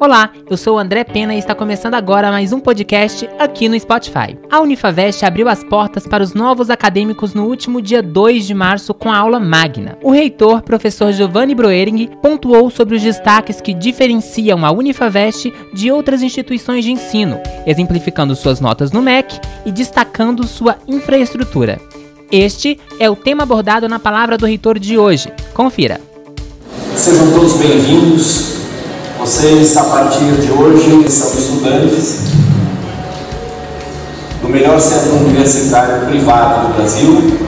Olá, eu sou o André Pena e está começando agora mais um podcast aqui no Spotify. A Unifavest abriu as portas para os novos acadêmicos no último dia 2 de março com a aula magna. O reitor, professor Giovanni Broering, pontuou sobre os destaques que diferenciam a Unifavest de outras instituições de ensino, exemplificando suas notas no MEC e destacando sua infraestrutura. Este é o tema abordado na palavra do reitor de hoje. Confira. Sejam todos bem-vindos vocês, a partir de hoje, são estudantes do melhor centro universitário privado do Brasil,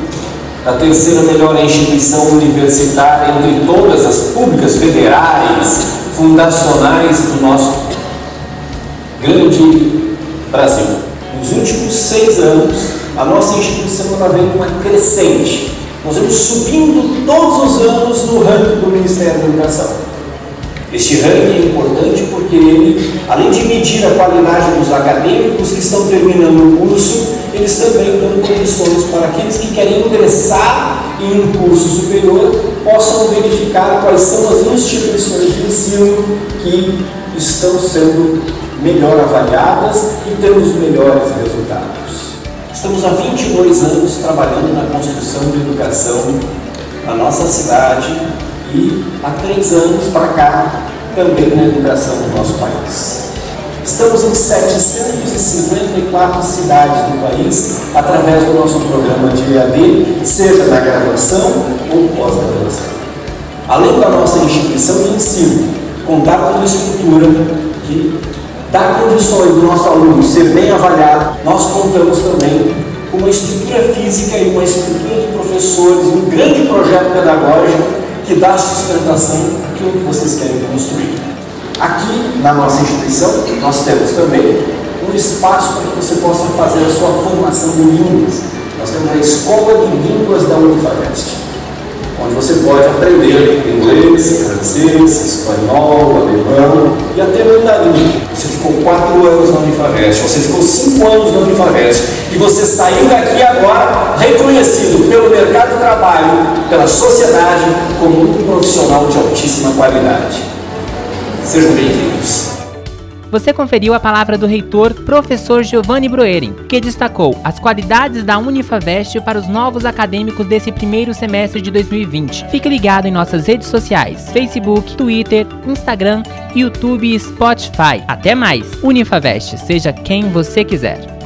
da terceira melhor instituição universitária entre todas as públicas federais, fundacionais do nosso grande Brasil. Nos últimos seis anos, a nossa instituição está vendo uma crescente. Nós vamos subindo todos os anos no ranking do Ministério da Educação. Este ranking é importante porque ele, além de medir a qualidade dos acadêmicos que estão terminando o curso, eles também dão condições para aqueles que querem ingressar em um curso superior possam verificar quais são as instituições de ensino que estão sendo melhor avaliadas e têm os melhores resultados. Estamos há 22 anos trabalhando na construção de educação na nossa cidade e há três anos para cá também na educação do nosso país. Estamos em 754 cidades do país através do nosso programa de EAD, seja na graduação ou pós-graduação. Além da nossa instituição de ensino contar com uma estrutura que dá condições do nosso aluno ser bem avaliado, nós contamos também com uma estrutura física e uma estrutura de professores, um grande projeto pedagógico que dá sustentação àquilo que vocês querem construir. Aqui, na nossa instituição, nós temos também um espaço para que você possa fazer a sua formação de línguas. Nós temos a Escola de Línguas da Unifavest, onde você pode aprender inglês, francês, espanhol, alemão e até mandarim. Você ficou anos na Unifavest, você ficou cinco anos na Unifavest e você saiu daqui agora reconhecido pelo mercado de trabalho, pela sociedade, como um profissional de altíssima qualidade. Sejam bem-vindos. Você conferiu a palavra do reitor, professor Giovanni Broering, que destacou as qualidades da Unifavest para os novos acadêmicos desse primeiro semestre de 2020. Fique ligado em nossas redes sociais: Facebook, Twitter, Instagram, YouTube e Spotify. Até mais! Unifavest, seja quem você quiser.